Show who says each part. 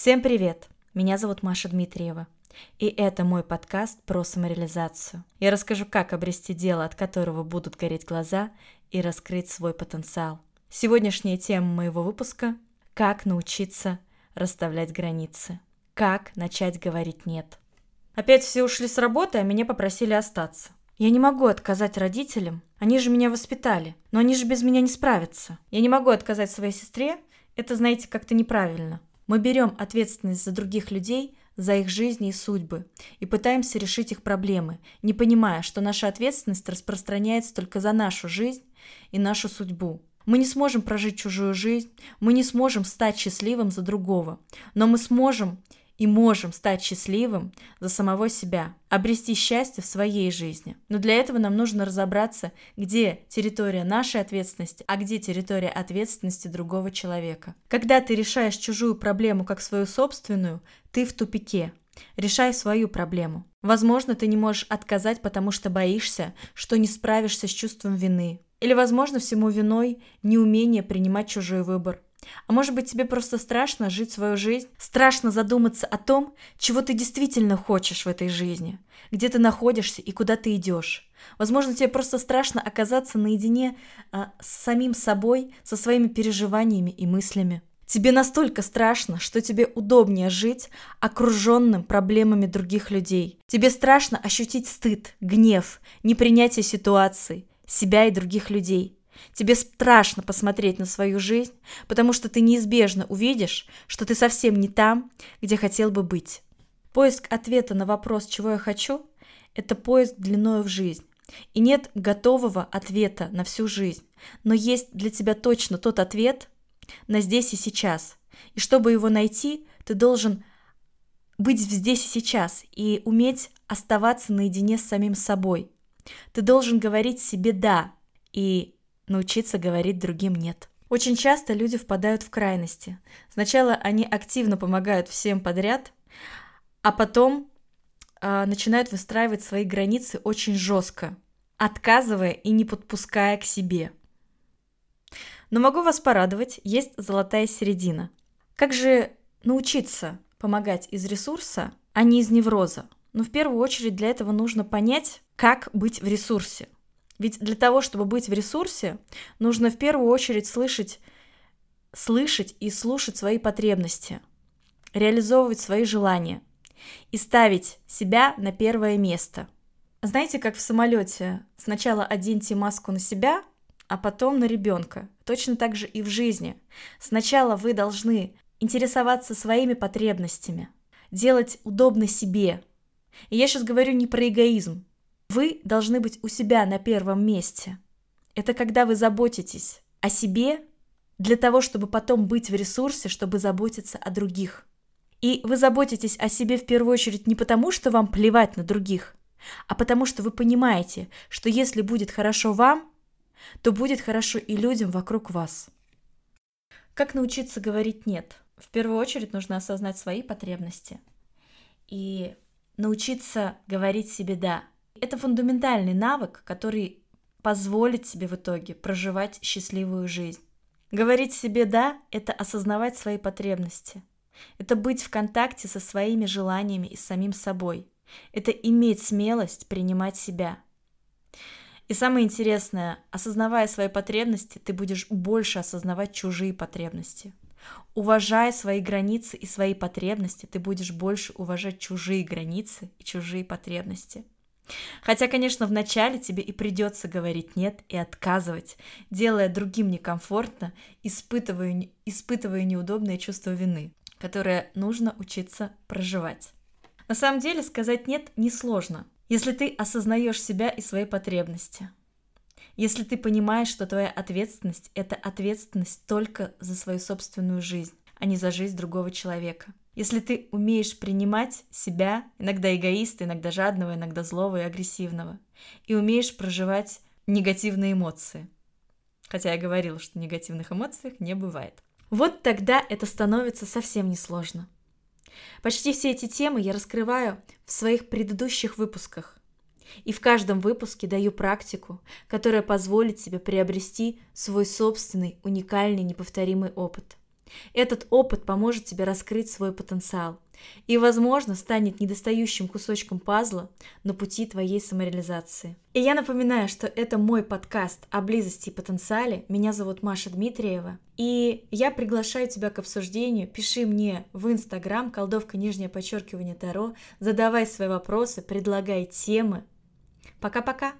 Speaker 1: Всем привет! Меня зовут Маша Дмитриева. И это мой подкаст про самореализацию. Я расскажу, как обрести дело, от которого будут гореть глаза, и раскрыть свой потенциал. Сегодняшняя тема моего выпуска – как научиться расставлять границы. Как начать говорить «нет». Опять все ушли с работы, а меня попросили остаться. Я не могу отказать родителям, они же меня воспитали, но они же без меня не справятся. Я не могу отказать своей сестре, это, знаете, как-то неправильно. Мы берем ответственность за других людей, за их жизни и судьбы, и пытаемся решить их проблемы, не понимая, что наша ответственность распространяется только за нашу жизнь и нашу судьбу. Мы не сможем прожить чужую жизнь, мы не сможем стать счастливым за другого, но мы сможем и можем стать счастливым за самого себя, обрести счастье в своей жизни. Но для этого нам нужно разобраться, где территория нашей ответственности, а где территория ответственности другого человека. Когда ты решаешь чужую проблему как свою собственную, ты в тупике. Решай свою проблему. Возможно, ты не можешь отказать, потому что боишься, что не справишься с чувством вины. Или, возможно, всему виной неумение принимать чужой выбор. А может быть, тебе просто страшно жить свою жизнь? Страшно задуматься о том, чего ты действительно хочешь в этой жизни, где ты находишься и куда ты идешь. Возможно, тебе просто страшно оказаться наедине а, с самим собой, со своими переживаниями и мыслями. Тебе настолько страшно, что тебе удобнее жить окруженным проблемами других людей. Тебе страшно ощутить стыд, гнев, непринятие ситуации, себя и других людей. Тебе страшно посмотреть на свою жизнь, потому что ты неизбежно увидишь, что ты совсем не там, где хотел бы быть. Поиск ответа на вопрос «чего я хочу» – это поиск длиною в жизнь. И нет готового ответа на всю жизнь, но есть для тебя точно тот ответ на здесь и сейчас. И чтобы его найти, ты должен быть здесь и сейчас и уметь оставаться наедине с самим собой. Ты должен говорить себе «да» и научиться говорить другим «нет». Очень часто люди впадают в крайности. Сначала они активно помогают всем подряд, а потом э, начинают выстраивать свои границы очень жестко, отказывая и не подпуская к себе. Но могу вас порадовать, есть золотая середина. Как же научиться помогать из ресурса, а не из невроза? Но в первую очередь для этого нужно понять, как быть в ресурсе – ведь для того, чтобы быть в ресурсе, нужно в первую очередь слышать, слышать и слушать свои потребности, реализовывать свои желания и ставить себя на первое место. Знаете, как в самолете сначала оденьте маску на себя, а потом на ребенка. Точно так же и в жизни. Сначала вы должны интересоваться своими потребностями, делать удобно себе. И я сейчас говорю не про эгоизм, вы должны быть у себя на первом месте. Это когда вы заботитесь о себе для того, чтобы потом быть в ресурсе, чтобы заботиться о других. И вы заботитесь о себе в первую очередь не потому, что вам плевать на других, а потому что вы понимаете, что если будет хорошо вам, то будет хорошо и людям вокруг вас. Как научиться говорить «нет»? В первую очередь нужно осознать свои потребности и научиться говорить себе «да», это фундаментальный навык, который позволит себе в итоге проживать счастливую жизнь. Говорить себе «да» — это осознавать свои потребности. Это быть в контакте со своими желаниями и самим собой. Это иметь смелость принимать себя. И самое интересное, осознавая свои потребности, ты будешь больше осознавать чужие потребности. Уважая свои границы и свои потребности, ты будешь больше уважать чужие границы и чужие потребности. Хотя, конечно, вначале тебе и придется говорить «нет» и отказывать, делая другим некомфортно, испытывая, испытывая неудобное чувство вины, которое нужно учиться проживать. На самом деле сказать «нет» несложно, если ты осознаешь себя и свои потребности. Если ты понимаешь, что твоя ответственность – это ответственность только за свою собственную жизнь, а не за жизнь другого человека – если ты умеешь принимать себя, иногда эгоиста, иногда жадного, иногда злого и агрессивного, и умеешь проживать негативные эмоции. Хотя я говорила, что негативных эмоций не бывает. Вот тогда это становится совсем несложно. Почти все эти темы я раскрываю в своих предыдущих выпусках. И в каждом выпуске даю практику, которая позволит тебе приобрести свой собственный уникальный неповторимый опыт. Этот опыт поможет тебе раскрыть свой потенциал и, возможно, станет недостающим кусочком пазла на пути твоей самореализации. И я напоминаю, что это мой подкаст о близости и потенциале. Меня зовут Маша Дмитриева. И я приглашаю тебя к обсуждению. Пиши мне в Инстаграм, колдовка нижнее подчеркивание Таро. Задавай свои вопросы, предлагай темы. Пока-пока!